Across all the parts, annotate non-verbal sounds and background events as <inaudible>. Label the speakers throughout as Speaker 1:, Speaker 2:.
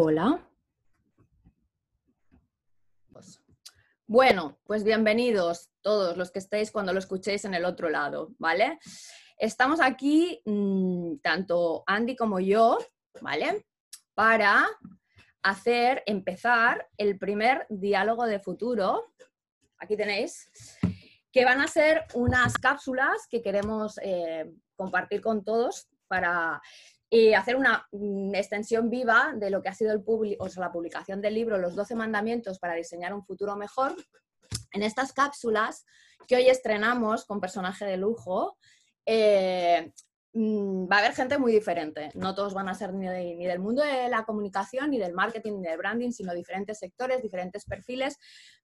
Speaker 1: Hola. Bueno, pues bienvenidos todos los que estéis cuando lo escuchéis en el otro lado, ¿vale? Estamos aquí, mm, tanto Andy como yo, ¿vale? Para hacer, empezar el primer diálogo de futuro. Aquí tenéis, que van a ser unas cápsulas que queremos eh, compartir con todos para y hacer una mm, extensión viva de lo que ha sido el o sea, la publicación del libro Los 12 mandamientos para diseñar un futuro mejor. En estas cápsulas que hoy estrenamos con personaje de lujo, eh, mm, va a haber gente muy diferente. No todos van a ser ni, ni, del mundo de la comunicación, ni del marketing, ni del branding, sino diferentes sectores, diferentes perfiles.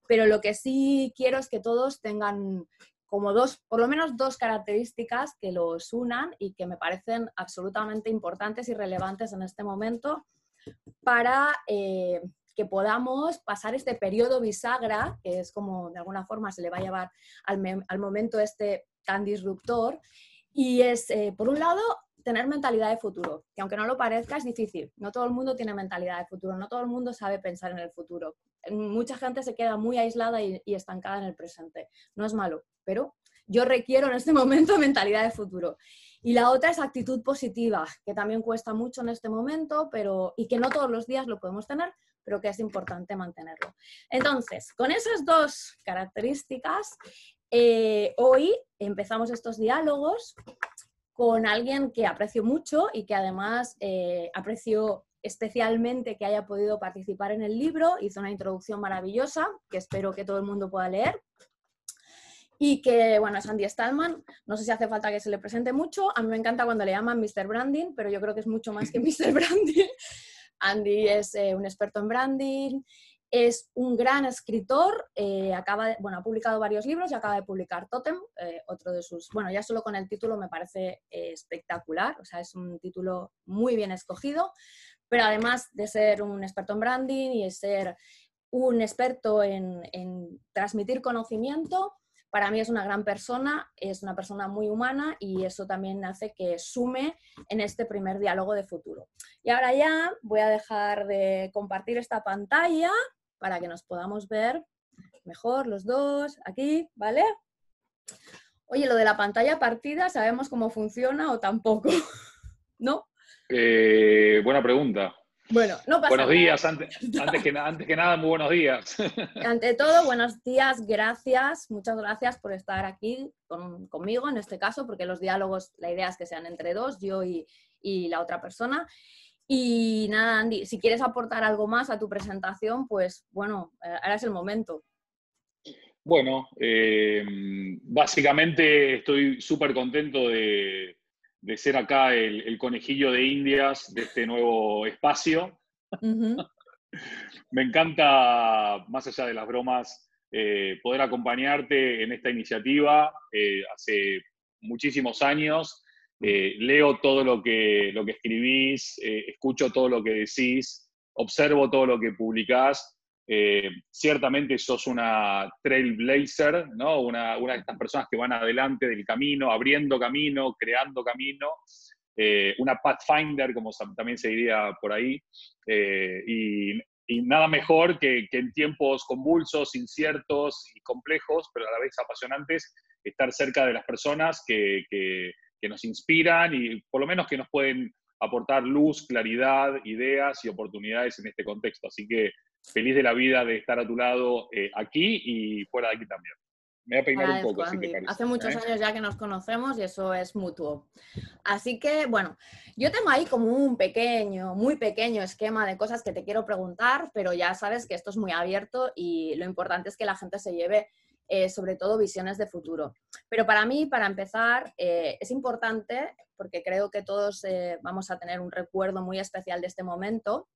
Speaker 1: Pero lo que sí quiero es que todos tengan como dos, por lo menos dos características que los unan y que me parecen absolutamente importantes y relevantes en este momento para eh, que podamos pasar este periodo bisagra, que es como de alguna forma se le va a llevar al, momento este tan disruptor, y es, eh, por un lado, tener mentalidad de futuro, que aunque no lo parezca es difícil. No todo el mundo tiene mentalidad de futuro, no todo el mundo sabe pensar en el futuro. Mucha gente se queda muy aislada y estancada en el presente. No es malo, pero yo requiero en este <laughs> momento mentalidad de futuro. Y la otra es actitud positiva, que también cuesta mucho en este momento, pero y que no todos los días lo podemos tener, pero que es importante mantenerlo. Entonces, con esas dos características, eh, hoy empezamos estos diálogos con alguien que aprecio mucho y que además eh, aprecio especialmente que haya podido participar en el libro. Hizo una introducción maravillosa que espero que todo el mundo pueda leer y que, bueno, es Andy Stallman. No sé si hace falta que se le presente mucho. A mí me encanta cuando le llaman Mr. Branding, pero yo creo que es mucho más que <laughs> Mr. Branding. Andy es eh, un experto en branding, es un gran escritor, eh, acaba bueno, ha publicado varios libros y acaba de publicar Totem, eh, otro de sus, bueno, ya solo con el título me parece espectacular, o sea, es un título muy bien escogido, pero además de ser un experto en branding y de ser un experto en, en transmitir conocimiento, para mí es una gran persona, es una persona muy humana y eso también hace que sume en este primer diálogo de futuro. Y ahora ya voy a dejar de compartir esta pantalla para que nos podamos ver mejor los dos aquí, ¿vale? Oye, lo de la pantalla partida, ¿sabemos cómo funciona o tampoco? <laughs> ¿No?
Speaker 2: Eh, buena pregunta.
Speaker 1: Bueno, no pasa
Speaker 2: Buenos días, antes, antes, que, antes que nada, muy buenos días. <laughs>
Speaker 1: Ante todo, buenos días, gracias, muchas gracias por estar aquí conmigo en este caso, porque los diálogos, la idea es que sean entre dos, yo y, la otra persona. Y nada, Andy, si quieres aportar algo más a tu presentación, pues bueno, eh, ahora es el momento.
Speaker 2: Bueno, eh, básicamente estoy súper contento de, de ser acá el, conejillo de Indias de este nuevo espacio. Me encanta, más allá de las bromas, eh, poder acompañarte en esta iniciativa. Eh, hace muchísimos años eh, leo todo lo que, lo que escribís, escucho todo lo que decís, observo todo lo que publicás eh, ciertamente sos una trailblazer, ¿no? Una, de estas personas que van adelante del camino, abriendo camino, creando camino, eh, una pathfinder, como también se diría por ahí, eh, y, nada mejor que, en tiempos convulsos, inciertos y complejos, pero a la vez apasionantes, estar cerca de las personas que, que nos inspiran y por lo menos que nos pueden aportar luz, claridad, ideas y oportunidades en este contexto. Así que feliz de la vida de estar a tu lado eh, aquí y fuera de aquí también.
Speaker 1: Me voy a peinar un poco, si te parece. Hace muchos ¿eh? años ya que nos conocemos y eso es mutuo. Así que, bueno, yo tengo ahí como un pequeño, muy pequeño esquema de cosas que te quiero preguntar, pero ya sabes que esto es muy abierto y lo importante es que la gente se lleve eh, sobre todo visiones de futuro. Pero para mí, para empezar, es importante, porque creo que todos vamos a tener un recuerdo muy especial de este momento,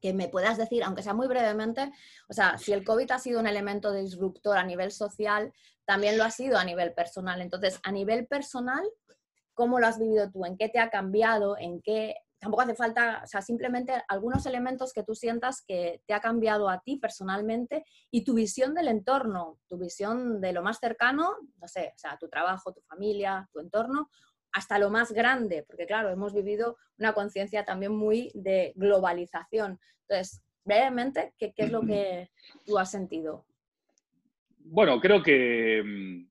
Speaker 1: que me puedas decir, aunque sea muy brevemente, o sea, si el COVID ha sido un elemento disruptor a nivel social, también lo ha sido a nivel personal. Entonces, a nivel personal, ¿cómo lo has vivido tú? ¿En qué te ha cambiado? ¿En qué? Tampoco hace falta, o sea, simplemente algunos elementos que tú sientas que te ha cambiado a ti personalmente y tu visión del entorno, tu visión de lo más cercano, no sé, o sea, tu trabajo, tu familia, tu entorno, hasta lo más grande, porque claro, hemos vivido una conciencia también muy de globalización. Entonces, brevemente, ¿qué, es lo que <clears throat> tú has sentido?
Speaker 2: Bueno, creo que mm,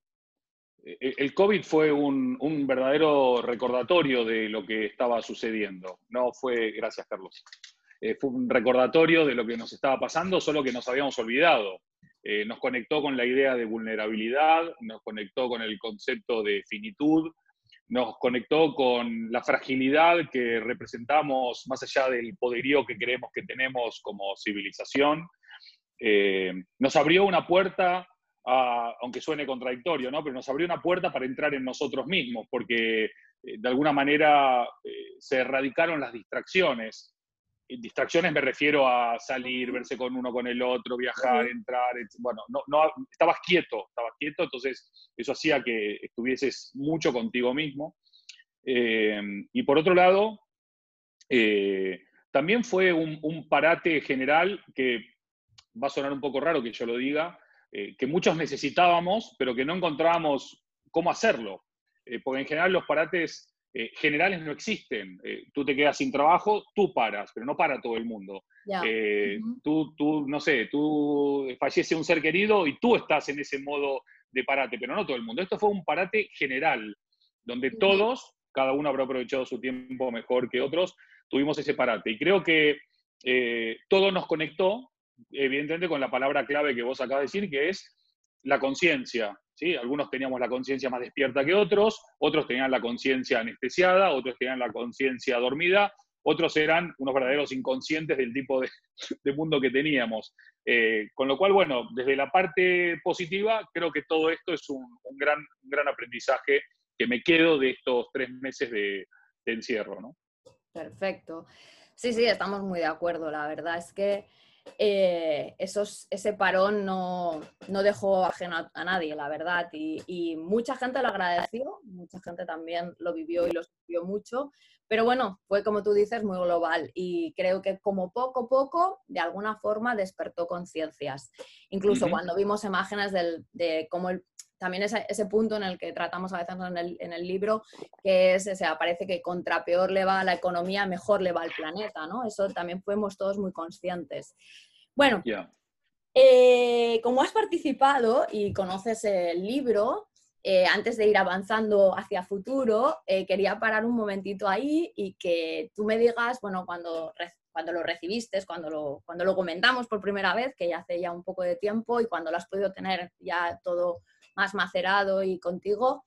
Speaker 2: e-, el COVID fue un, verdadero recordatorio de lo que estaba sucediendo. No fue, gracias Carlos, eh, fue un recordatorio de lo que nos estaba pasando, solo que nos habíamos olvidado. Eh, nos conectó con la idea de vulnerabilidad, nos conectó con el concepto de finitud, nos conectó con la fragilidad que representamos más allá del poderío que creemos que tenemos como civilización. Eh, nos abrió una puerta, aunque suene contradictorio, ¿no? pero nos abrió una puerta para entrar en nosotros mismos, porque eh, de alguna manera se erradicaron las distracciones distracciones me refiero a salir, verse con uno, con el otro, viajar, entrar, bueno, no, no, estabas quieto, estabas quieto, entonces eso hacía que estuvieses mucho contigo mismo. Eh, y por otro lado, eh, también fue un, parate general que va a sonar un poco raro que yo lo diga, eh, que muchos necesitábamos, pero que no encontrábamos cómo hacerlo. porque en general los parates eh, generales no existen. Eh, tú te quedas sin trabajo, tú paras, pero no para todo el mundo. Eh, tú, tú, no sé, tú fallece un ser querido y tú estás en ese modo de parate, pero no todo el mundo. Esto fue un parate general, donde todos, cada uno habrá aprovechado su tiempo mejor que otros, tuvimos ese parate. Y creo que todo nos conectó, evidentemente, con la palabra clave que vos acabas de decir, que es la conciencia. Algunos teníamos la conciencia más despierta que otros, otros tenían la conciencia anestesiada, otros tenían la conciencia dormida, otros eran unos verdaderos inconscientes del tipo de, <laughs> mundo que teníamos. Eh, con lo cual, bueno, desde la parte positiva, creo que todo esto es un, gran, gran aprendizaje que me quedo de estos tres meses de, encierro. ¿no?
Speaker 1: Perfecto. Sí, sí, estamos muy de acuerdo. La verdad es que eh, ese parón no, dejó ajeno a, nadie, la verdad. Y, mucha gente lo agradeció, mucha gente también lo vivió y lo sufrió mucho. Pero bueno, fue como tú dices, muy global. Y creo que como poco a poco, de alguna forma, despertó conciencias. Incluso cuando vimos imágenes de cómo el, también ese, ese, punto en el que tratamos a veces en el, en el libro, que es, o sea, parece que contra peor le va a la economía, mejor le va al planeta, ¿no? Eso también fuimos todos muy conscientes. Bueno, eh, como has participado y conoces el libro, eh, antes de ir avanzando hacia futuro, eh, quería parar un momentito ahí y que tú me digas, bueno, cuando, cuando lo recibiste, cuando lo, cuando lo comentamos por primera vez, que ya hace ya un poco de tiempo, y cuando lo has podido tener ya todo más macerado y contigo.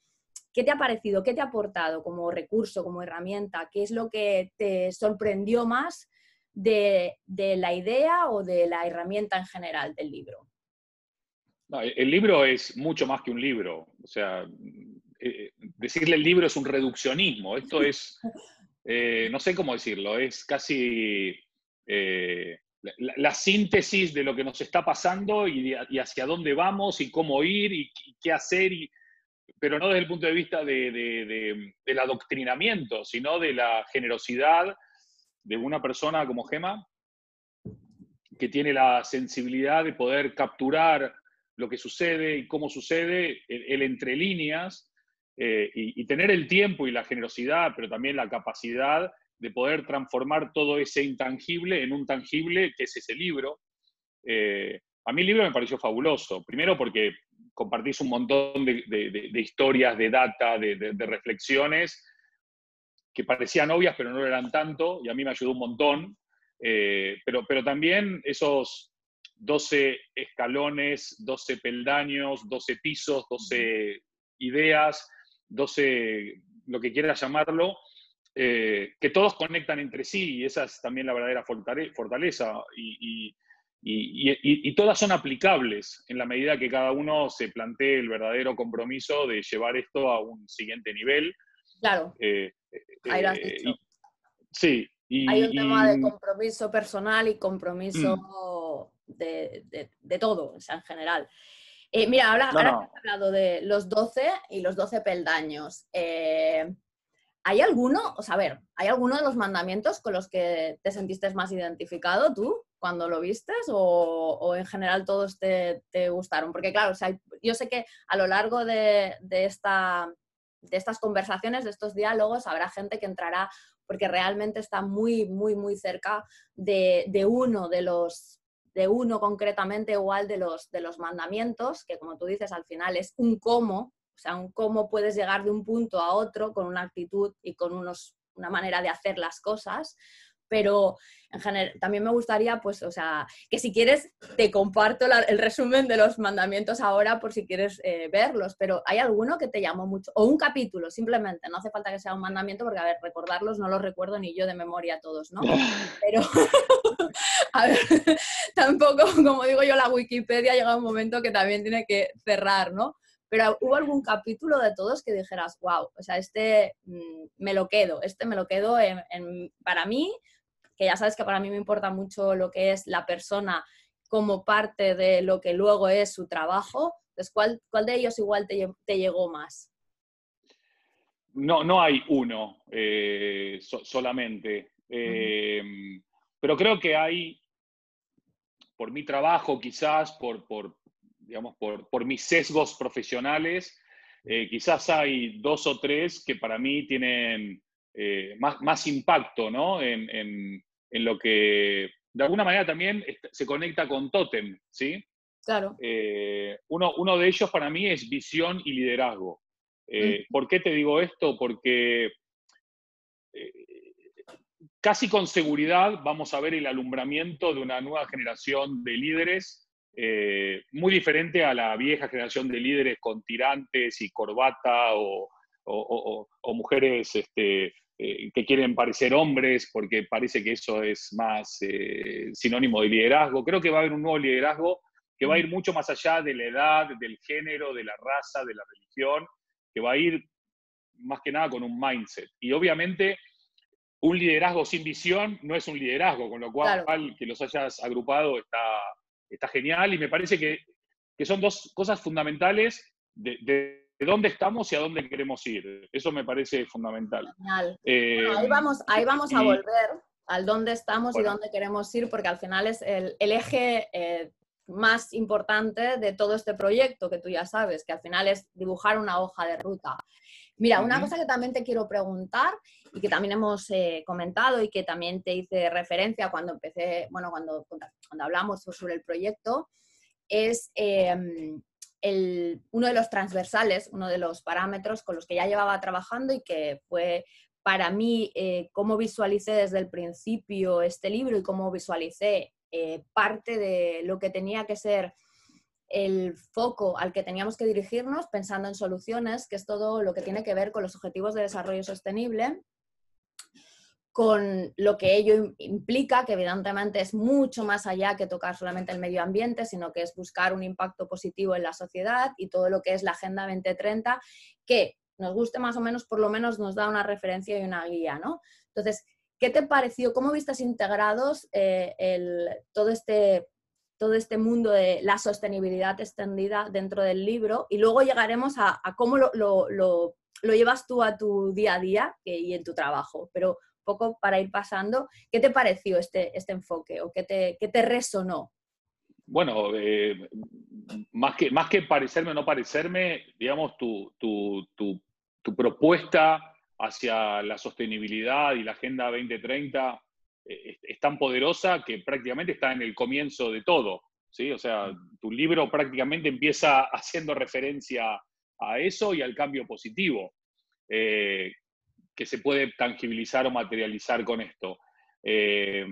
Speaker 1: ¿Qué te ha parecido? ¿Qué te ha aportado como recurso, como herramienta? ¿Qué es lo que te sorprendió más de, la idea o de la herramienta en general del libro?
Speaker 2: el libro es mucho más que un libro. O sea, eh, decirle el libro es un reduccionismo. Esto es, <laughs> eh, no sé cómo decirlo, es casi eh, la, síntesis de lo que nos está pasando y, hacia dónde vamos y cómo ir y, qué hacer, y, pero no desde el punto de vista de, del adoctrinamiento, sino de la generosidad de una persona como Gema, que tiene la sensibilidad de poder capturar lo que sucede y cómo sucede, el, entre líneas, eh, y, tener el tiempo y la generosidad, pero también la capacidad de poder transformar todo ese intangible en un tangible que es ese libro. Eh, a mí el libro me pareció fabuloso, primero porque compartís un montón de, historias, de data, de, reflexiones que parecían obvias pero no lo eran tanto y a mí me ayudó un montón, eh, pero, pero también esos 12 escalones, 12 peldaños, 12 pisos, 12 ideas, 12, lo que quieras llamarlo, eh, que todos conectan entre sí y esa es también la verdadera fortaleza y, todas son aplicables en la medida que cada uno se plantee el verdadero compromiso de llevar esto a un siguiente nivel.
Speaker 1: Claro.
Speaker 2: Eh,
Speaker 1: eh,
Speaker 2: sí.
Speaker 1: Hay un tema de compromiso personal y compromiso mm. de, todo, o sea, en general. mira, ahora, has hablado de los 12 y los 12 peldaños. ¿Hay alguno, o sea, ver, ¿hay alguno de los mandamientos con los que te sentiste más identificado tú cuando lo vistes o, en general todos te, gustaron? Porque claro, o sea, yo sé que a lo largo de, esta, de estas conversaciones, de estos diálogos, habrá gente que entrará porque realmente está muy, muy, muy cerca de, de uno de los de uno concretamente igual de los, de los mandamientos, que como tú dices, al final es un cómo, o sea, un cómo puedes llegar de un punto a otro con una actitud y con unos, una manera de hacer las cosas, pero en general también me gustaría, pues, o sea, que si quieres te comparto el resumen de los mandamientos ahora por si quieres eh, verlos, pero ¿hay alguno que te llamó mucho? O un capítulo, simplemente, no hace falta que sea un mandamiento porque, a ver, recordarlos no los recuerdo ni yo de memoria todos, ¿no? <laughs> Pero, <laughs> a ver, <laughs> tampoco, como digo yo, la Wikipedia llega un momento que también tiene que cerrar, ¿no? Pero hubo algún capítulo de todos que dijeras, wow, o sea, este mm, me lo quedo, este me lo quedo para mí que ya sabes que para mí me importa mucho lo que es la persona como parte de lo que luego es su trabajo. Entonces, ¿cuál, cuál de ellos igual te, te, llegó más?
Speaker 2: No, no hay uno eh, solamente. Eh, pero creo que hay, por mi trabajo quizás, por, por digamos, por, por, mis sesgos profesionales, eh, quizás hay dos o tres que para mí tienen más, más, impacto ¿no? en, en lo que de alguna manera también se conecta con Totem, ¿sí?
Speaker 1: Claro.
Speaker 2: Eh, uno, uno, de ellos para mí es visión y liderazgo. Eh, ¿Por qué te digo esto? Porque eh, casi con seguridad vamos a ver el alumbramiento de una nueva generación de líderes muy diferente a la vieja generación de líderes con tirantes y corbata o, o mujeres este, eh, que quieren parecer hombres porque parece que eso es más eh, sinónimo de liderazgo. Creo que va a haber un nuevo liderazgo que va a ir mucho más allá de la edad, del género, de la raza, de la religión, que va a ir más que nada con un mindset. Y obviamente un liderazgo sin visión no es un liderazgo, con lo cual que los hayas agrupado está, está genial y me parece que, que son dos cosas fundamentales de de dónde estamos y a dónde queremos ir. Eso me parece fundamental.
Speaker 1: Eh, ahí vamos, ahí vamos a volver al dónde estamos y dónde queremos ir, porque al final es el, eje eh, más importante de todo este proyecto, que tú ya sabes, que al final es dibujar una hoja de ruta. Mira, una cosa que también te quiero preguntar y que también hemos eh, comentado y que también te hice referencia cuando empecé, bueno, cuando, cuando hablamos sobre el proyecto, es uno de los transversales, uno de los parámetros con los que ya llevaba trabajando y que fue para mí eh, cómo visualicé desde el principio este libro y cómo visualicé eh, parte de lo que tenía que ser el foco al que teníamos que dirigirnos pensando en soluciones, que es todo lo que tiene que ver con los objetivos de desarrollo sostenible con lo que ello implica, que evidentemente es mucho más allá que tocar solamente el medio ambiente, sino que es buscar un impacto positivo en la sociedad y todo lo que es la Agenda 2030, que nos guste más o menos, por lo menos nos da una referencia y una guía, ¿no? Entonces, ¿qué te pareció? ¿Cómo vistas integrados eh, el, todo, este, todo este mundo de la sostenibilidad extendida dentro del libro? Y luego llegaremos a, cómo lo, lo, lo, llevas tú a tu día a día y en tu trabajo. Pero poco para ir pasando, ¿qué te pareció este, este enfoque o qué te, qué te resonó?
Speaker 2: Bueno, eh, más, que, más que parecerme o no parecerme, digamos, tu, tu, tu, propuesta hacia la sostenibilidad y la Agenda 2030 eh, es, tan poderosa que prácticamente está en el comienzo de todo. ¿sí? O sea, tu libro prácticamente empieza <laughs> haciendo referencia a eso y al cambio positivo. Eh, que se puede tangibilizar o materializar con esto. Eh,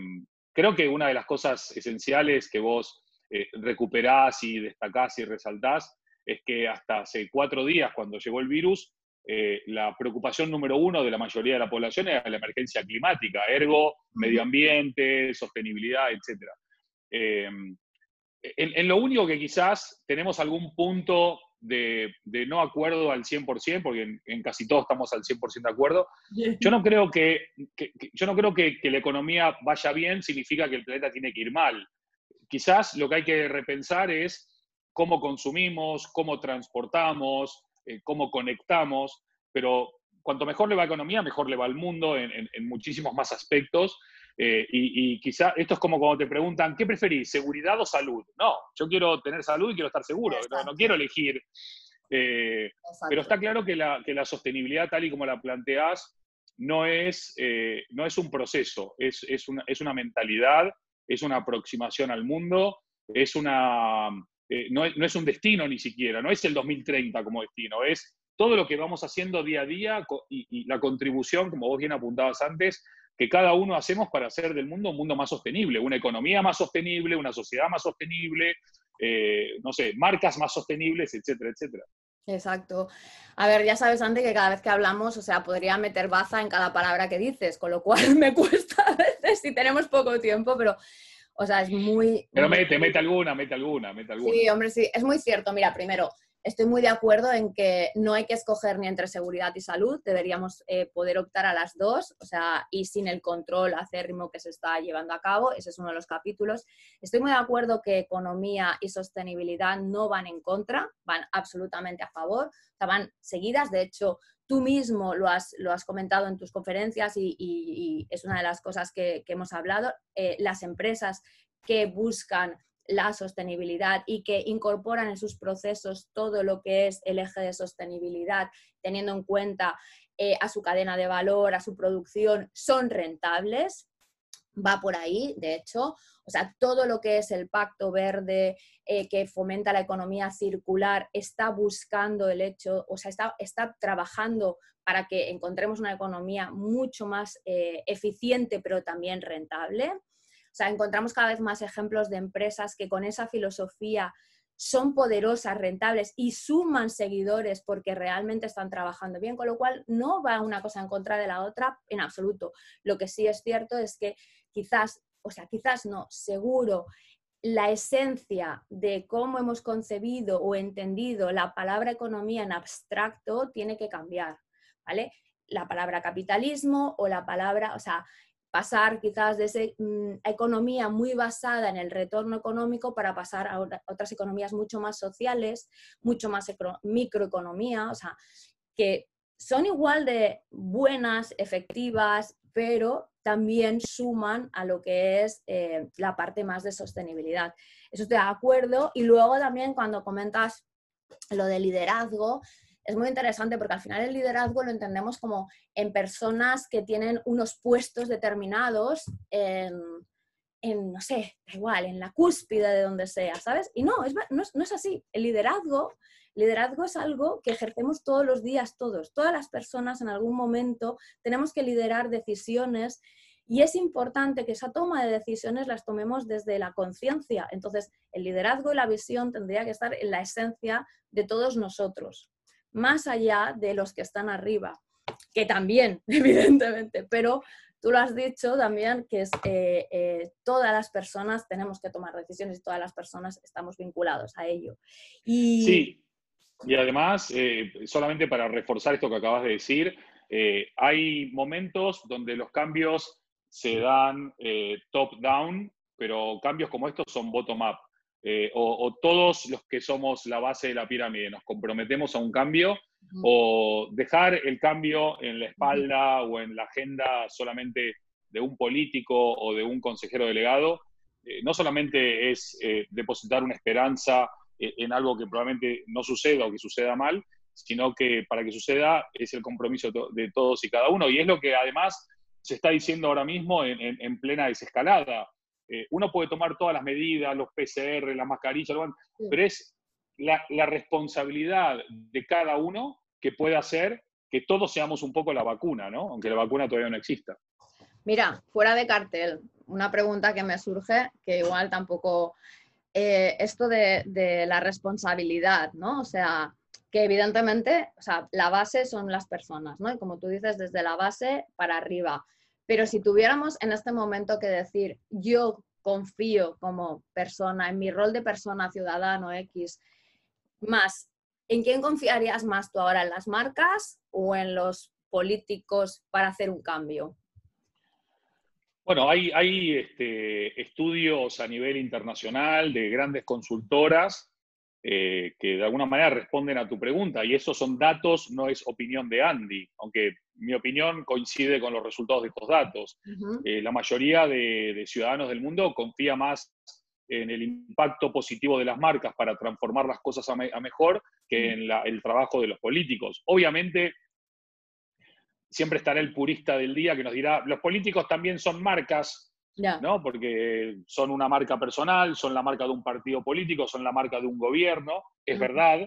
Speaker 2: creo que una de las cosas esenciales que vos eh, recuperás y destacás y resaltás es que hasta hace cuatro días, cuando llegó el virus, eh, la preocupación número uno de la mayoría de la población era la emergencia climática, ergo, medio ambiente, sostenibilidad, etc. En, en, lo único que quizás tenemos algún punto de, no acuerdo al 100%, porque en, casi todos estamos al 100% de acuerdo. Yo no creo que, yo no creo que, la economía vaya bien significa que el planeta tiene que ir mal. Quizás lo que hay que repensar es cómo consumimos, cómo transportamos, eh, cómo conectamos, pero cuanto mejor le va a la economía, mejor le va al mundo en, muchísimos más aspectos. Eh, y, y, quizá esto es como cuando te preguntan, ¿qué preferís, seguridad o salud? No, yo quiero tener salud y quiero estar seguro, no, quiero elegir Eh, pero está claro que la, que la, sostenibilidad, tal y como la planteás, no es, eh, no es un proceso, es, es, una, es, una, mentalidad, es una aproximación al mundo, es una, eh, no, es, no, es, un destino ni siquiera, no es el 2030 como destino, es todo lo que vamos haciendo día a día y, la contribución, como vos bien apuntabas antes, que cada uno hacemos para hacer del mundo un mundo más sostenible, una economía más sostenible, una sociedad más sostenible, eh, no sé, marcas más sostenibles, etcétera, etcétera.
Speaker 1: Exacto. A ver, ya sabes, antes que cada vez que hablamos, o sea, podría meter baza en cada palabra que dices, con lo cual <laughs> me cuesta a veces si tenemos poco tiempo, pero, o sea, es muy...
Speaker 2: Pero mete, mete alguna, mete alguna, mete alguna.
Speaker 1: Sí, hombre, sí, es muy cierto. Mira, primero, estoy muy de acuerdo en que no hay que escoger ni entre seguridad y salud, deberíamos eh, poder optar a las dos, o sea, y sin el control acérrimo que se está llevando a cabo, ese es uno de los capítulos. Estoy muy de acuerdo que economía y sostenibilidad no van en contra, van absolutamente a favor, o seguidas, de hecho, tú mismo lo has, lo has comentado en tus conferencias y, es una de las cosas que, hemos hablado, eh, las empresas que buscan la sostenibilidad y que incorporan en sus procesos todo lo que es el eje de sostenibilidad, teniendo en cuenta eh, a su cadena de valor, a su producción, son rentables. Va por ahí, de hecho. O sea, todo lo que es el pacto verde eh, que fomenta la economía circular está buscando el hecho, o sea, está, está trabajando para que encontremos una economía mucho más eh, eficiente, pero también rentable. O sea, encontramos cada vez más ejemplos de empresas que con esa filosofía son poderosas, rentables y suman seguidores porque realmente están trabajando bien, con lo cual no va una cosa en contra de la otra en absoluto. Lo que sí es cierto es que quizás, o sea, quizás no, seguro, la esencia de cómo hemos concebido o entendido la palabra economía en abstracto tiene que cambiar, ¿vale? La palabra capitalismo o la palabra, o sea, pasar quizás de esa mm, economía muy basada en el retorno económico para pasar a otras economías mucho más sociales, mucho más microeconomía, o sea, que son igual de buenas, efectivas, pero también suman a lo que es eh, la parte más de sostenibilidad. Eso estoy de acuerdo. Y luego también cuando comentas lo de liderazgo, es muy interesante porque al final el liderazgo lo entendemos como en personas que tienen unos puestos determinados en, no sé, da igual, en la cúspide de donde sea, ¿sabes? Y no, es, no, no es así. El liderazgo, liderazgo es algo que ejercemos todos los días, todos. Todas las personas en algún momento tenemos que liderar decisiones y es importante que esa toma de decisiones las tomemos desde la conciencia. Entonces, el liderazgo y la visión tendría que estar en la esencia de todos nosotros más allá de los que están arriba, que también, <laughs> evidentemente, pero tú lo has dicho también, que es, eh, eh, todas las personas tenemos que tomar decisiones y todas las personas estamos vinculados a ello.
Speaker 2: Y... Sí, y además, eh, solamente para reforzar esto que acabas de decir, hay momentos donde los cambios se dan top-down, pero cambios como estos son bottom-up. Eh, o, todos los que somos la base de la pirámide nos comprometemos a un cambio, o dejar el cambio en la espalda o en la agenda solamente de un político o de un consejero delegado, eh, no solamente es eh, depositar una esperanza en algo que probablemente no suceda o que suceda mal, sino que para que suceda es el compromiso de todos y cada uno. Y es lo que además se está diciendo ahora mismo en plena desescalada. Eh, uno puede tomar todas las medidas, los PCR, las mascarillas, pero es la, responsabilidad de cada uno que puede hacer que todos seamos un poco la vacuna, ¿no? Aunque la vacuna todavía no exista.
Speaker 1: Mira, fuera de cartel, una pregunta que me surge, que igual tampoco, eh, esto de, de, la responsabilidad, ¿no? O sea, que evidentemente, o sea, la base son las personas, ¿no? Y como tú dices, desde la base para arriba. Pero si tuviéramos en este momento que decir, yo confío como persona, en mi rol de persona, ciudadano X, más, ¿en quién confiarías más tú ahora? ¿En las marcas o en los políticos para hacer un cambio?
Speaker 2: Bueno, hay, este, estudios a nivel internacional de grandes consultoras eh, que de alguna manera responden a tu pregunta. Y esos son datos, no es opinión de Andy, aunque mi opinión coincide con los resultados de estos datos. Eh, la mayoría de, ciudadanos del mundo confía más en el impacto positivo de las marcas para transformar las cosas a, mejor que en el trabajo de los políticos. Obviamente, siempre estará el purista del día que nos dirá, los políticos también son marcas, ¿no? Porque son una marca personal, son la marca de un partido político, son la marca de un gobierno, es verdad.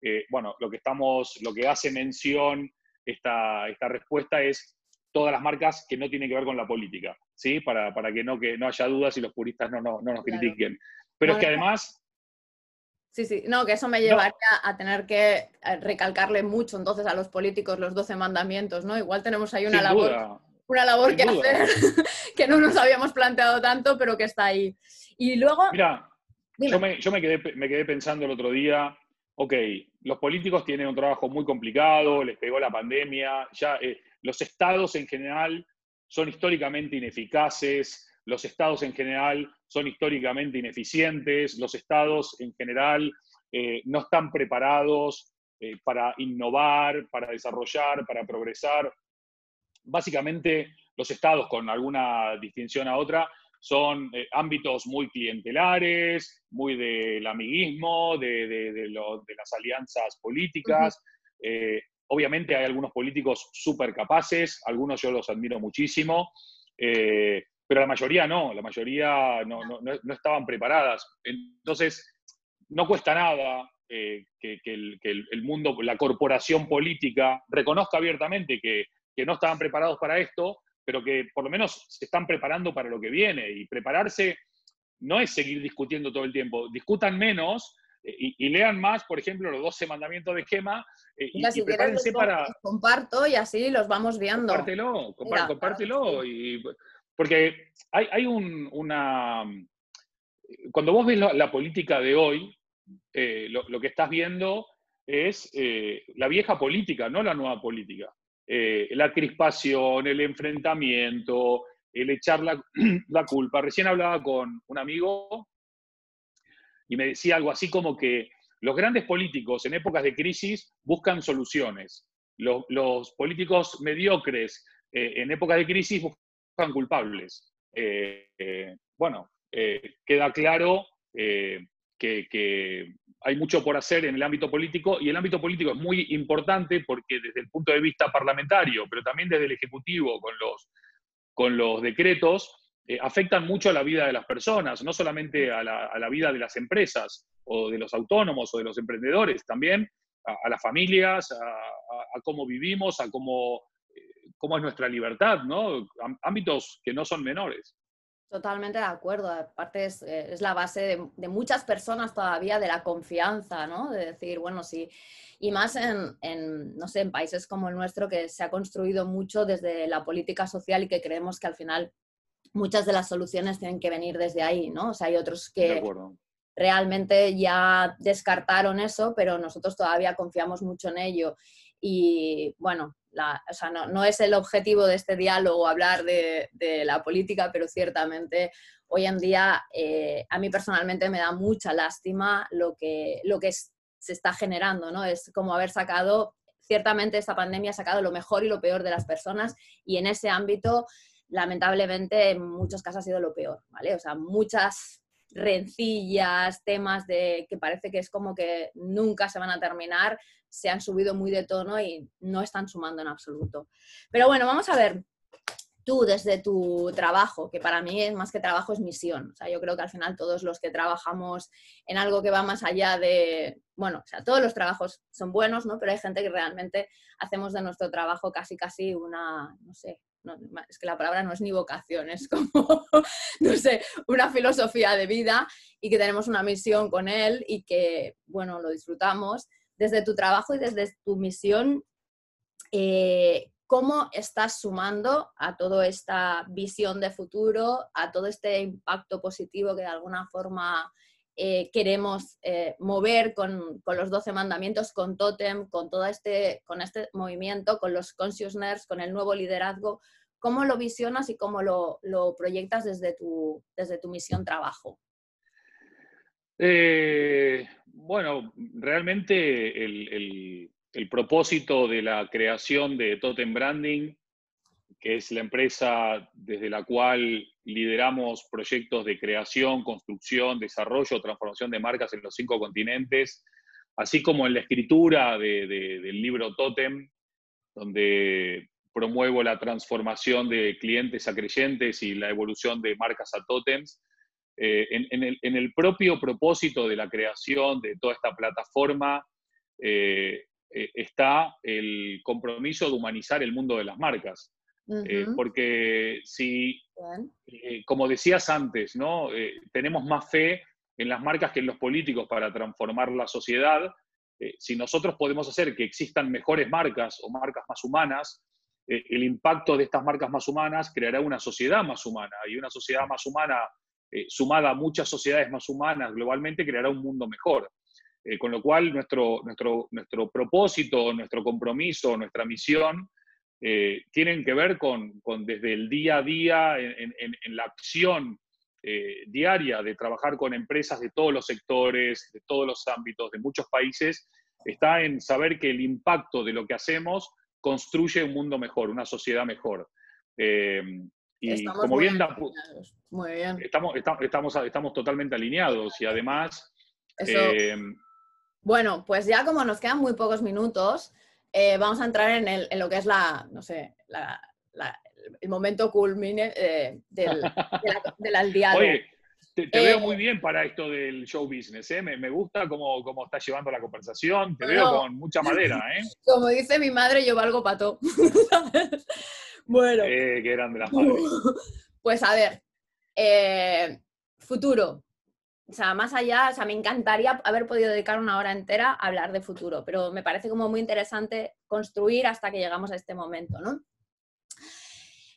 Speaker 2: Eh, bueno, lo que estamos, lo que hace mención esta, esta respuesta es todas las marcas que no tienen que ver con la política, ¿sí? Para, que, no, que no haya dudas y los puristas no, no, nos critiquen. Pero es que además...
Speaker 1: Sí, sí, no, que eso me llevaría a tener que recalcarle mucho entonces a los políticos los 12 mandamientos, ¿no? Igual tenemos ahí una labor, una labor que hacer <laughs> que no nos habíamos planteado tanto, pero que está ahí. Y luego...
Speaker 2: Mira, yo, me, yo me, quedé, me quedé pensando el otro día, ok, los políticos tienen un trabajo muy complicado, les pegó la pandemia, ya eh, los estados en general son históricamente ineficaces, los estados en general son históricamente ineficientes, los estados en general eh, no están preparados eh, para innovar, para desarrollar, para progresar. Básicamente, los estados, con alguna distinción a otra, son eh, ámbitos muy clientelares, muy del amiguismo, de, las alianzas políticas. Obviamente hay algunos políticos súper capaces, algunos yo los admiro muchísimo, eh, pero la mayoría no, la mayoría no, estaban preparadas. Entonces, no cuesta nada eh, que, el, mundo, la corporación política reconozca abiertamente que, que no estaban preparados para esto, pero que por lo menos se están preparando para lo que viene. Y prepararse no es seguir discutiendo todo el tiempo, discutan menos y, lean más, por ejemplo, los 12 mandamientos de Gema eh, y, prepárense para...
Speaker 1: Comparto y así los vamos viendo.
Speaker 2: Compártelo, compártelo. Y, porque hay, hay un, una... Cuando vos ves la, política de hoy, eh, lo, que estás viendo es eh, la vieja política, no la nueva política. La crispación, el enfrentamiento, el echar <clears throat> la, culpa. Recién hablaba con un amigo y me decía algo así como que los grandes políticos en épocas de crisis buscan soluciones. Los, políticos mediocres eh, en épocas de crisis buscan culpables. Eh, eh, bueno, queda claro que, hay mucho por hacer en el ámbito político y el ámbito político es muy importante porque desde el punto de vista parlamentario, pero también desde el Ejecutivo con los, con los decretos, eh, afectan mucho a la vida de las personas, no solamente a la, vida de las empresas o de los autónomos o de los emprendedores, también a, las familias, a, cómo vivimos, a cómo, eh, cómo es nuestra libertad, ¿no? Ámbitos que no son menores.
Speaker 1: Totalmente de acuerdo. Aparte es, eh, la base de, muchas personas todavía de la confianza, ¿no? De decir, bueno, sí. Y más en, en, no sé, en países como el nuestro que se ha construido mucho desde la política social y que creemos que al final muchas de las soluciones tienen que venir desde ahí, ¿no? O sea, hay otros que realmente ya descartaron eso, pero nosotros todavía confiamos mucho en ello. Y bueno, o sea, no, es el objetivo de este diálogo hablar de, la política, pero ciertamente hoy en día eh, a mí personalmente me da mucha lástima lo que, lo que se está generando, ¿no? Es como haber sacado, ciertamente esta pandemia ha sacado lo mejor y lo peor de las personas y en ese ámbito lamentablemente en muchos casos ha sido lo peor, ¿vale? O sea, muchas rencillas, temas de que parece que es como que nunca se van a terminar, se han subido muy de tono y no están sumando en absoluto. Pero bueno, vamos a ver, tú desde tu trabajo, que para mí es más que trabajo, es misión. O sea, yo creo que al final todos los que trabajamos en algo que va más allá de, bueno, o sea, todos los trabajos son buenos, ¿no? Pero hay gente que realmente hacemos de nuestro trabajo casi, casi una, no sé, es que la palabra no es ni vocación, es como, <laughs> no sé, una filosofía de vida y que tenemos una misión con él y que, bueno, lo disfrutamos. Desde tu trabajo y desde tu misión, eh, ¿cómo estás sumando a toda esta visión de futuro, a todo este impacto positivo que de alguna forma eh, queremos eh, mover con, los 12 mandamientos, con Totem, con todo este, con este movimiento, con los consciousness, con el nuevo liderazgo. ¿Cómo lo visionas y cómo lo, proyectas desde tu, desde tu misión trabajo?
Speaker 2: Eh, bueno, realmente el, propósito de la creación de Totem Branding que es la empresa desde la cual lideramos proyectos de creación, construcción, desarrollo, transformación de marcas en los cinco continentes, así como en la escritura del libro Totem, donde promuevo la transformación de clientes a creyentes y la evolución de marcas a totems. Eh, en, el, propio propósito de la creación de toda esta plataforma eh, eh, está el compromiso de humanizar el mundo de las marcas. porque si, como decías antes, ¿no? tenemos más fe en las marcas que en los políticos para transformar la sociedad, si nosotros podemos hacer que existan mejores marcas o marcas más humanas, eh, el impacto de estas marcas más humanas creará una sociedad más humana y una sociedad más humana eh, sumada a muchas sociedades más humanas globalmente creará un mundo mejor. Eh, con lo cual nuestro, nuestro, nuestro propósito, nuestro compromiso, nuestra misión tienen que ver con, con, desde el día a día, en, la acción diaria de trabajar con empresas de todos los sectores, de todos los ámbitos, de muchos países, está en saber que el impacto de lo que hacemos construye un mundo mejor, una sociedad mejor. Eh, y como bien, muy bien. Estamos, estamos, estamos, totalmente alineados y además...
Speaker 1: Eh, bueno, pues ya como nos quedan muy pocos minutos, eh, vamos a entrar en, el, en, lo que es la, no sé, el momento culmine del, del <laughs> diálogo.
Speaker 2: Te, veo eh, muy bien para esto del show business, ¿eh? me, gusta cómo, cómo estás llevando la conversación, te veo con mucha madera. ¿eh? <laughs>
Speaker 1: Como dice mi madre, yo valgo pato. <laughs> bueno.
Speaker 2: Eh, qué grande las madres. <laughs>
Speaker 1: Pues a ver, eh, futuro. O sea, más allá, o sea, me encantaría haber podido dedicar una hora entera a hablar de futuro, pero me parece como muy interesante construir hasta que llegamos a este momento, ¿no?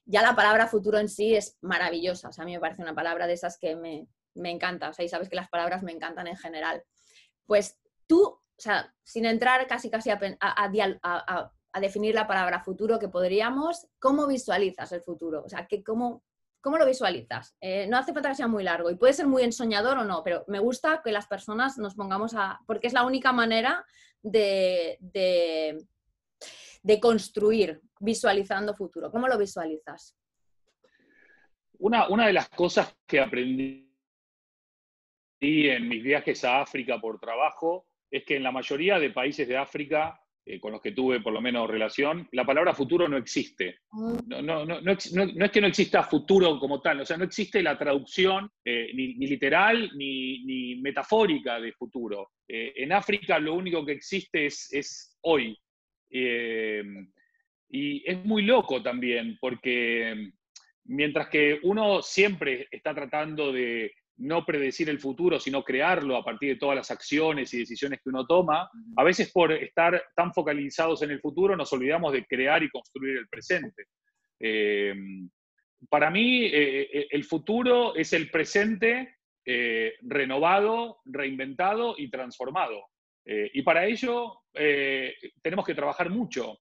Speaker 1: Ya la palabra futuro en sí es maravillosa. O sea, a mí me parece una palabra de esas que me, encanta. O sea, y sabes que las palabras me encantan en general. Pues tú, o sea, sin entrar casi casi a, a, definir la palabra futuro que podríamos, ¿cómo visualizas el futuro? O sea, que cómo, ¿cómo lo visualizas? Eh, no hace falta que sea muy largo y puede ser muy ensoñador o no, pero me gusta que las personas nos pongamos a... porque es la única manera de de construir visualizando futuro? ¿Cómo lo visualizas?
Speaker 2: Una, una de las cosas que aprendí en mis viajes a África por trabajo es que en la mayoría de países de África eh, con los que tuve por lo menos relación, la palabra futuro no existe. Ah. No, no, no, no, es que no exista futuro como tal, o sea, no existe la traducción eh, ni, literal ni, ni, metafórica de futuro. Eh, en África lo único que existe es, es hoy. Eh, y es muy loco también, porque mientras que uno siempre está tratando de no predecir el futuro, sino crearlo a partir de todas las acciones y decisiones que uno toma, a veces por estar tan focalizados en el futuro nos olvidamos de crear y construir el presente. Eh, para mí, eh, el futuro es el presente renovado, reinventado y transformado. Eh, y para ello eh, tenemos que trabajar mucho.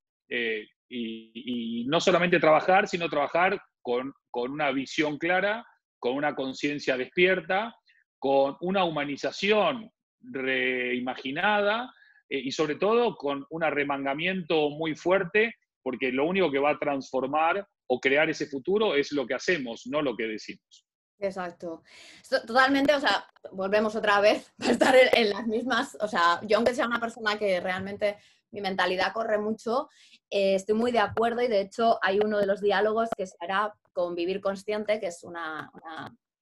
Speaker 2: Eh, y, no solamente trabajar, sino trabajar con, una visión clara, con una conciencia despierta, con una humanización reimaginada y sobre todo con un arremangamiento muy fuerte, porque lo único que va a transformar o crear ese futuro es lo que hacemos, no lo que decimos.
Speaker 1: Exacto. Totalmente, o sea, volvemos otra vez <laughs> a estar en, las mismas, o sea, yo aunque sea una persona que realmente mi mentalidad corre mucho, eh, estoy muy de acuerdo y de hecho hay uno de los diálogos que se hará con Vivir Consciente, que es una,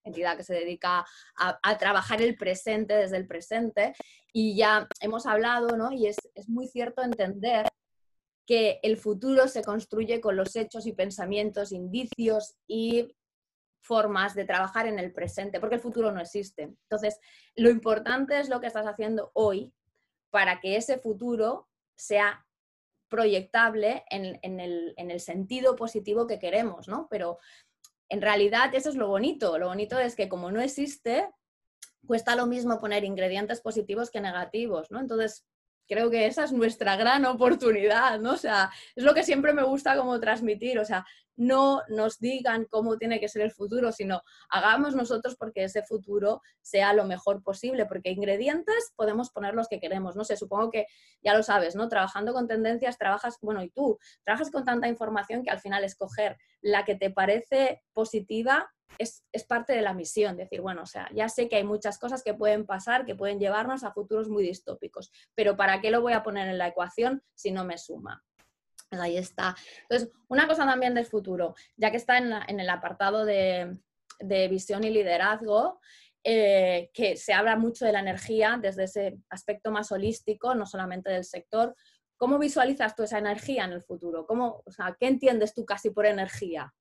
Speaker 1: entidad que se dedica a, trabajar el presente desde el presente y ya hemos hablado, ¿no? Y es, es muy cierto entender que el futuro se construye con los hechos y pensamientos, indicios y formas de trabajar en el presente, porque el futuro no existe. Entonces, lo importante es lo que estás haciendo hoy para que ese futuro sea proyectable en, el, sentido positivo que queremos, ¿no? Pero en realidad eso es lo bonito. Lo bonito es que como no existe, cuesta lo mismo poner ingredientes positivos que negativos, ¿no? Entonces, creo que esa es nuestra gran oportunidad, ¿no? O sea, es lo que siempre me gusta como transmitir, o sea, no nos digan cómo tiene que ser el futuro, sino hagamos nosotros porque ese futuro sea lo mejor posible, porque ingredientes podemos poner los que queremos, no sé, supongo que ya lo sabes, ¿no? Trabajando con tendencias, trabajas, bueno, y tú, trabajas con tanta información que al final escoger la que te parece positiva es, parte de la misión, decir, bueno, o sea, ya sé que hay muchas cosas que pueden pasar, que pueden llevarnos a futuros muy distópicos, pero ¿para qué lo voy a poner en la ecuación si no me suma? Ahí está. Entonces, una cosa también del futuro, ya que está en, el apartado de, visión y liderazgo, eh, que se habla mucho de la energía desde ese aspecto más holístico, no solamente del sector. ¿Cómo visualizas tú esa energía en el futuro? ¿Cómo, o sea, ¿Qué entiendes tú casi por energía?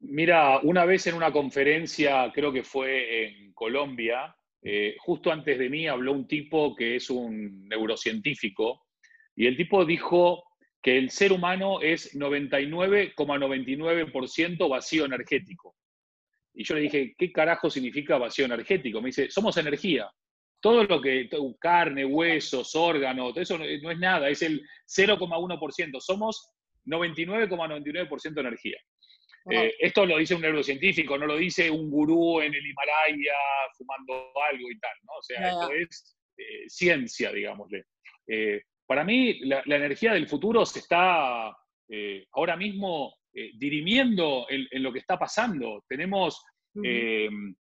Speaker 2: Mira, una vez en una conferencia, creo que fue en Colombia, eh, justo antes de mí habló un tipo que es un neurocientífico y el tipo dijo que el ser humano es 99,99% vacío energético. Y yo le dije, ¿qué carajo significa vacío energético? Me dice, somos energía. Todo lo que, carne, huesos, órganos, eso no, no es nada, es el 0,1%. Somos 99,99% energía. Eh, esto lo dice un neurocientífico, no lo dice un gurú en el Himalaya fumando algo y tal, ¿no? O sea, esto es eh, ciencia, digámosle. Eh, para mí, la, energía del futuro se está ahora mismo dirimiendo en, lo que está pasando. Tenemos un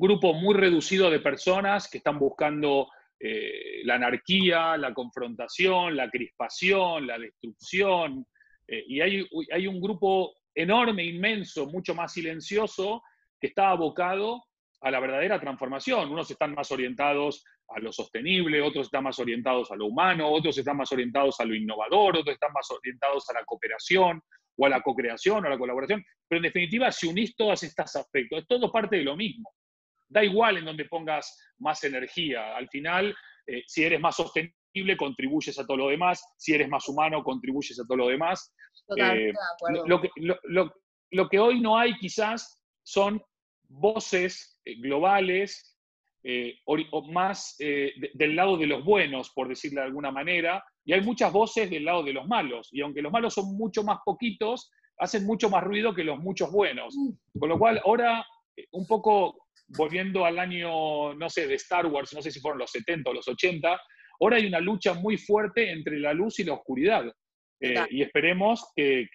Speaker 2: grupo muy reducido de personas que están buscando la anarquía, la confrontación, la crispación, la destrucción, y hay, hay un grupo enorme, inmenso, mucho más silencioso, que está abocado a la verdadera transformación. Unos están más orientados a lo sostenible, otros están más orientados a lo humano, otros están más orientados a lo innovador, otros están más orientados a la cooperación o a la co-creación o a la colaboración. Pero en definitiva, si unís todos estos aspectos, es todo parte de lo mismo. Da igual en donde pongas más energía. Al final, eh, si eres más sostenible, contribuyes a todo lo demás. Si eres más humano, contribuyes a todo lo demás. Eh, lo, que, lo, que, hoy no hay quizás son voces eh, globales eh, o, más del lado de los buenos, por decirlo de alguna manera, y hay muchas voces del lado de los malos, y aunque los malos son mucho más poquitos, hacen mucho más ruido que los muchos buenos. Mm. Con lo cual, ahora, un poco volviendo al año, no sé, de Star Wars, no sé si fueron los 70 o los 80, ahora hay una lucha muy fuerte entre la luz y la oscuridad. Eh, y esperemos que,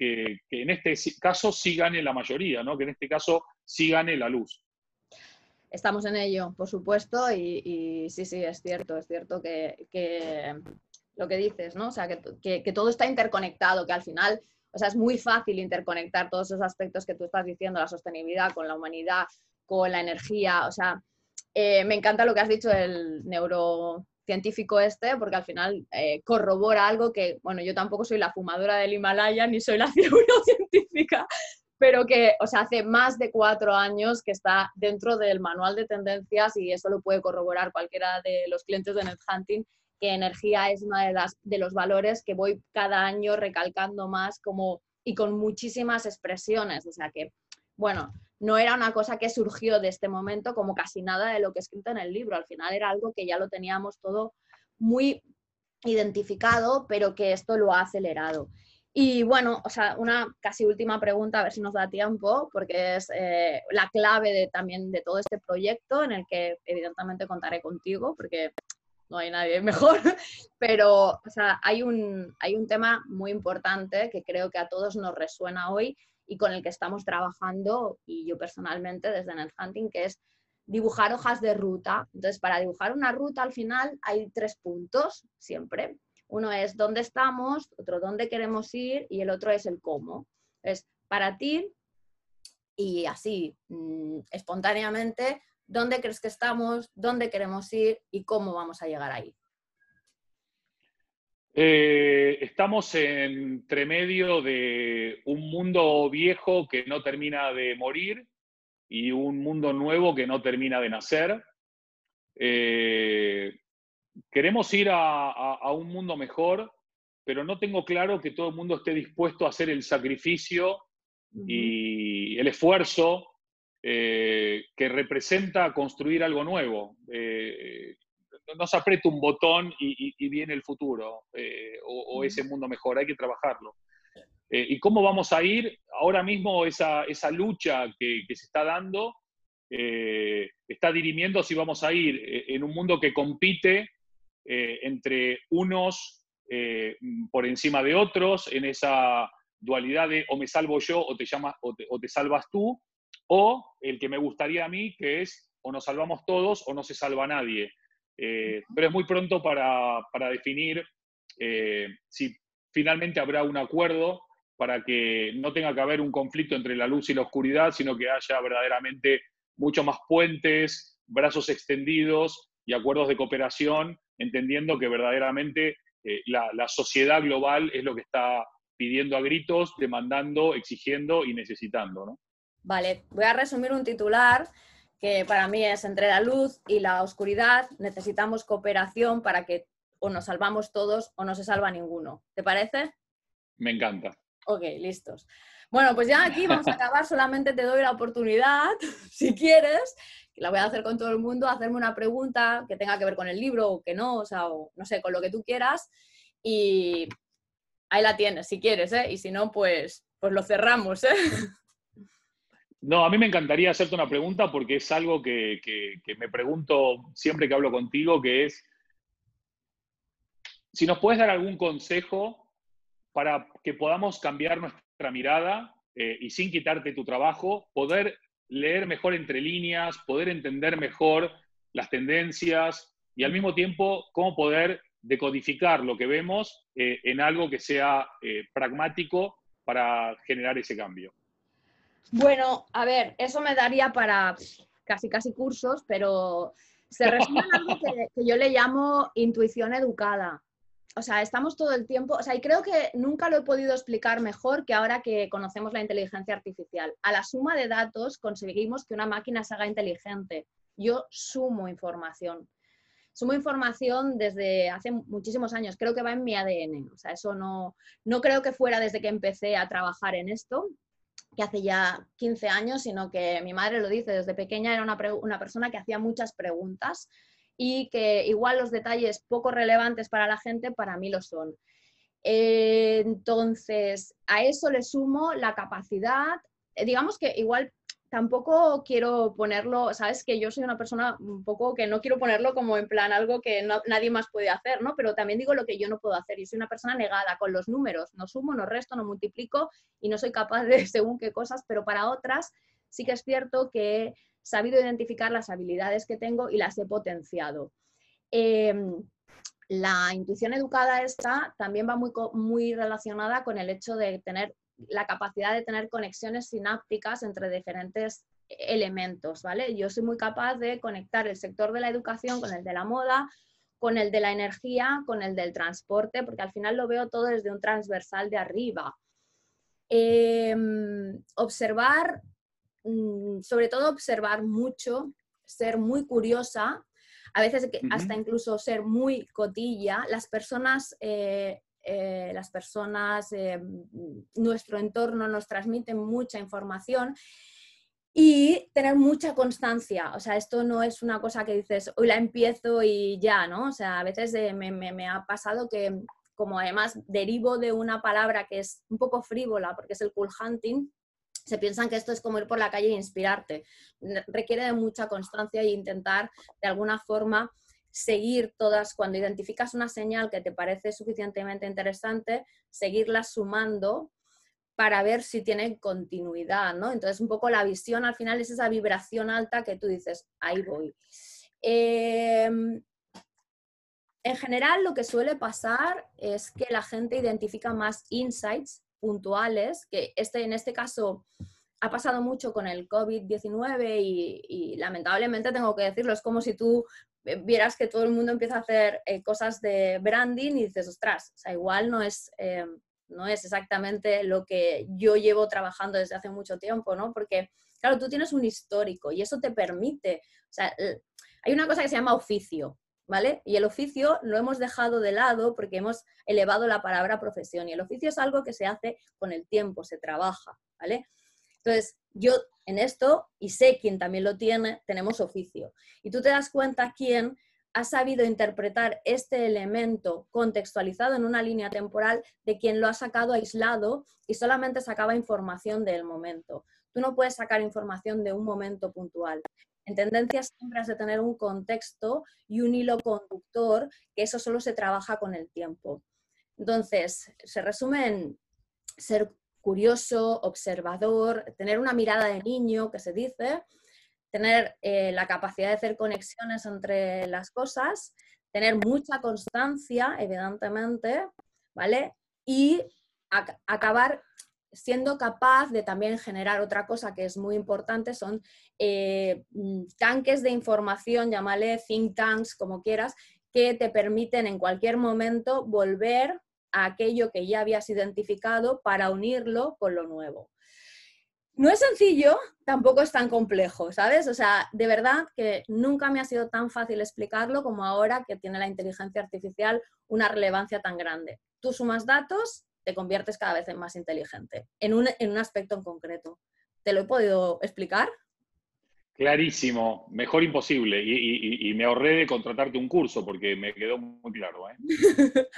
Speaker 2: en este caso sí gane la mayoría, ¿no? que en este caso sí gane la luz.
Speaker 1: Estamos en ello, por supuesto, y, sí, sí, es cierto, es cierto que, lo que dices, ¿no? O sea, que, todo está interconectado, que al final, o sea, es muy fácil interconectar todos esos aspectos que tú estás diciendo, la sostenibilidad con la humanidad, con la energía, o sea, eh, me encanta lo que has dicho del neuro, científico este, porque al final eh, corrobora algo que, bueno, yo tampoco soy la fumadora del Himalaya ni soy la <laughs> científica, pero que, o sea, hace más de cuatro años que está dentro del manual de tendencias y eso lo puede corroborar cualquiera de los clientes de NetHunting, que energía es uno de, de los valores que voy cada año recalcando más como y con muchísimas expresiones, o sea que, bueno, no era una cosa que surgió de este momento como casi nada de lo que he escrito en el libro. Al final era algo que ya lo teníamos todo muy identificado, pero que esto lo ha acelerado. Y bueno, o sea, una casi última pregunta, a ver si nos da tiempo, porque es eh, la clave de, también de todo este proyecto en el que evidentemente contaré contigo, porque no hay nadie <laughs> mejor, pero o sea, hay, un, hay un tema muy importante que creo que a todos nos resuena hoy y con el que estamos trabajando, y yo personalmente desde NetHunting, que es dibujar hojas de ruta. Entonces, para dibujar una ruta al final hay tres puntos siempre. Uno es dónde estamos, otro dónde queremos ir y el otro es el cómo. Es para ti y así, mm, espontáneamente, dónde crees que estamos, dónde queremos ir y cómo vamos a llegar ahí.
Speaker 2: Eh, estamos entre medio de un mundo viejo que no termina de morir y un mundo nuevo que no termina de nacer. Eh, queremos ir a, un mundo mejor, pero no tengo claro que todo el mundo esté dispuesto a hacer el sacrificio y el esfuerzo eh, que representa construir algo nuevo no se aprieta un botón y, viene el futuro eh, o, ese mundo mejor, hay que trabajarlo. Eh, ¿Y cómo vamos a ir? Ahora mismo esa, lucha que, se está dando está dirimiendo si vamos a ir en un mundo que compite entre unos por encima de otros, en esa dualidad de o me salvo yo o te, o te salvas tú, o el que me gustaría a mí, que es o nos salvamos todos o no se salva nadie. Eh, pero es muy pronto para, definir eh, si finalmente habrá un acuerdo para que no tenga que haber un conflicto entre la luz y la oscuridad, sino que haya verdaderamente mucho más puentes, brazos extendidos y acuerdos de cooperación, entendiendo que verdaderamente eh, la, la sociedad global es lo que está pidiendo a gritos, demandando, exigiendo y necesitando. ¿no?
Speaker 1: Vale, voy a resumir un titular que para mí es entre la luz y la oscuridad necesitamos cooperación para que o nos salvamos todos o no se salva ninguno. ¿Te parece?
Speaker 2: Me encanta.
Speaker 1: Ok, listos. Bueno, pues ya aquí vamos a <laughs> acabar. Solamente te doy la oportunidad, <laughs> si quieres, que la voy a hacer con todo el mundo, hacerme una pregunta que tenga que ver con el libro o que no, o sea, no sé, con lo que tú quieras. Y ahí la tienes, si quieres, ¿eh? Y si no, pues, pues lo cerramos, ¿eh? <laughs>
Speaker 2: No, a mí me encantaría hacerte una pregunta porque es algo que, me pregunto siempre que hablo contigo, que es, si nos puedes dar algún consejo para que podamos cambiar nuestra mirada eh, y sin quitarte tu trabajo, poder leer mejor entre líneas, poder entender mejor las tendencias y al mismo tiempo cómo poder decodificar lo que vemos eh, en algo que sea eh, pragmático para generar ese cambio.
Speaker 1: Bueno, a ver, eso me daría para casi casi cursos, pero se resume en algo que, yo le llamo intuición educada. O sea, estamos todo el tiempo, o sea, y creo que nunca lo he podido explicar mejor que ahora que conocemos la inteligencia artificial. A la suma de datos conseguimos que una máquina se haga inteligente. Yo sumo información. Sumo información desde hace muchísimos años, creo que va en mi ADN. O sea, eso no, no creo que fuera desde que empecé a trabajar en esto, que hace ya 15 años, sino que mi madre lo dice, desde pequeña era una, persona que hacía muchas preguntas y que igual los detalles poco relevantes para la gente, para mí lo son. entonces, a eso le sumo la capacidad, digamos que igual tampoco quiero ponerlo, sabes que yo soy una persona un poco que no quiero ponerlo como en plan algo que nadie más puede hacer, ¿no? Pero también digo lo que yo no puedo hacer. Y soy una persona negada con los números. No sumo, no resto, no multiplico y no soy capaz de <laughs> según qué cosas, pero para otras sí que es cierto que he sabido identificar las habilidades que tengo y las he potenciado. Em, la intuición educada esta también va muy, muy relacionada con el hecho de tener la capacidad de tener conexiones sinápticas entre diferentes elementos, ¿vale? Yo soy muy capaz de conectar el sector de la educación con el de la moda, con el de la energía, con el del transporte, porque al final lo veo todo desde un transversal de arriba. Em, observar, mm, sobre todo observar mucho, ser muy curiosa, a veces hasta incluso ser muy cotilla. Las personas eh, eh, las personas, eh, nuestro entorno nos transmiten mucha información y tener mucha constancia. O sea, esto no es una cosa que dices, hoy la empiezo y ya, ¿no? O sea, a veces eh, me, ha pasado que como además derivo de una palabra que es un poco frívola, porque es el cool hunting, se piensan que esto es como ir por la calle e inspirarte. Requiere de mucha constancia e intentar de alguna forma seguir todas, cuando identificas una señal que te parece suficientemente interesante, seguirla sumando para ver si tiene continuidad, ¿no? Entonces, un poco la visión al final es esa vibración alta que tú dices, ahí voy. Em, en general, lo que suele pasar es que la gente identifica más insights puntuales, que este, en este caso ha pasado mucho con el COVID-19 y, y, lamentablemente tengo que decirlo, es como si tú vieras que todo el mundo empieza a hacer eh, cosas de branding y dices, ostras, o sea, igual no es, eh, no es exactamente lo que yo llevo trabajando desde hace mucho tiempo, ¿no? Porque, claro, tú tienes un histórico y eso te permite, o sea, hay una cosa que se llama oficio, ¿vale? Y el oficio lo hemos dejado de lado porque hemos elevado la palabra profesión y el oficio es algo que se hace con el tiempo, se trabaja, ¿vale? Entonces, yo en esto, y sé quién también lo tiene, tenemos oficio. Y tú te das cuenta quién ha sabido interpretar este elemento contextualizado en una línea temporal de quien lo ha sacado aislado y solamente sacaba información del momento. Tú no puedes sacar información de un momento puntual. En tendencias siempre has de tener un contexto y un hilo conductor, que eso solo se trabaja con el tiempo. Entonces, se resume en ser curioso, observador, tener una mirada de niño, que se dice, tener eh, la capacidad de hacer conexiones entre las cosas, tener mucha constancia, evidentemente, ¿vale? Y acabar siendo capaz de también generar otra cosa que es muy importante, son eh, mm, tanques de información, llámale think tanks, como quieras, que te permiten en cualquier momento volver a aquello que ya habías identificado para unirlo con lo nuevo. No es sencillo, tampoco es tan complejo, ¿sabes? O sea, de verdad que nunca me ha sido tan fácil explicarlo como ahora que tiene la inteligencia artificial una relevancia tan grande. Tú sumas datos, te conviertes cada vez en más inteligente, en un, en un aspecto en concreto. ¿Te lo he podido explicar?
Speaker 2: Clarísimo, mejor imposible. Y, me ahorré de contratarte un curso porque me quedó muy claro. ¿eh? <laughs>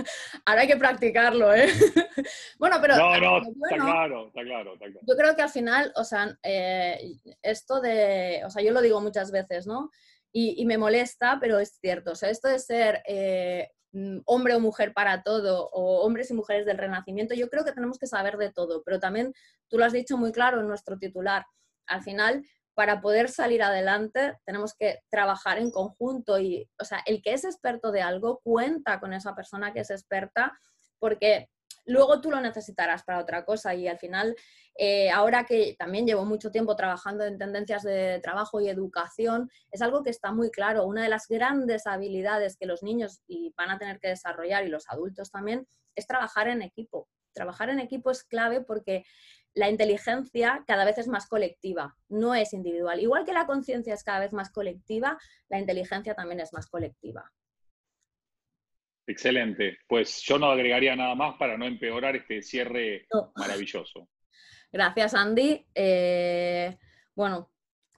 Speaker 1: Ahora hay que practicarlo, ¿eh? <laughs> bueno, pero...
Speaker 2: No, no, está, claro, está claro,
Speaker 1: Yo creo que al final, o sea, eh, esto de, o sea, yo lo digo muchas veces, ¿no? Y, me molesta, pero es cierto. O sea, esto de ser eh, mm, hombre o mujer para todo, o hombres y mujeres del renacimiento, yo creo que tenemos que saber de todo, pero también tú lo has dicho muy claro en nuestro titular. Al final, para poder salir adelante tenemos que trabajar en conjunto y, o sea, el que es experto de algo cuenta con esa persona que es experta porque luego tú lo necesitarás para otra cosa y al final, eh, ahora que también llevo mucho tiempo trabajando en tendencias de trabajo y educación, es algo que está muy claro. Una de las grandes habilidades que los niños van a tener que desarrollar y los adultos también es trabajar en equipo. Trabajar en equipo es clave porque la inteligencia cada vez es más colectiva, no es individual. Igual que la conciencia es cada vez más colectiva, la inteligencia también es más colectiva.
Speaker 2: Excelente. Pues yo no agregaría nada más para no empeorar este cierre maravilloso.
Speaker 1: Gracias, Andy. Eh, bueno,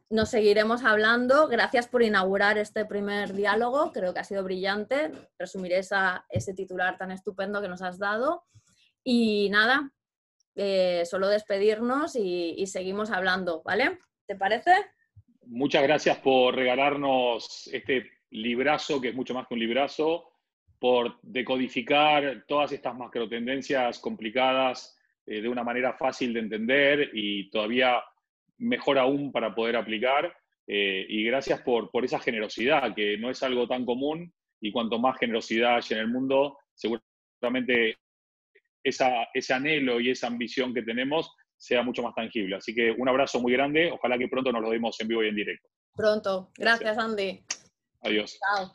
Speaker 1: nos seguiremos hablando. Gracias por inaugurar este primer diálogo. Creo que ha sido brillante. Resumiré ese titular tan estupendo que nos has dado. Y nada, eh, solo despedirnos y, seguimos hablando, ¿vale? ¿Te parece?
Speaker 2: Muchas gracias por regalarnos este librazo, que es mucho más que un librazo, por decodificar todas estas macrotendencias complicadas eh, de una manera fácil de entender y todavía mejor aún para poder aplicar. Eh, y gracias por, por esa generosidad, que no es algo tan común, y cuanto más generosidad hay en el mundo, seguramente ese anhelo y esa ambición que tenemos sea mucho más tangible. Así que un abrazo muy grande, ojalá que pronto nos lo demos en vivo y en directo.
Speaker 1: Pronto. Gracias, Andy.
Speaker 2: Adiós. Chao.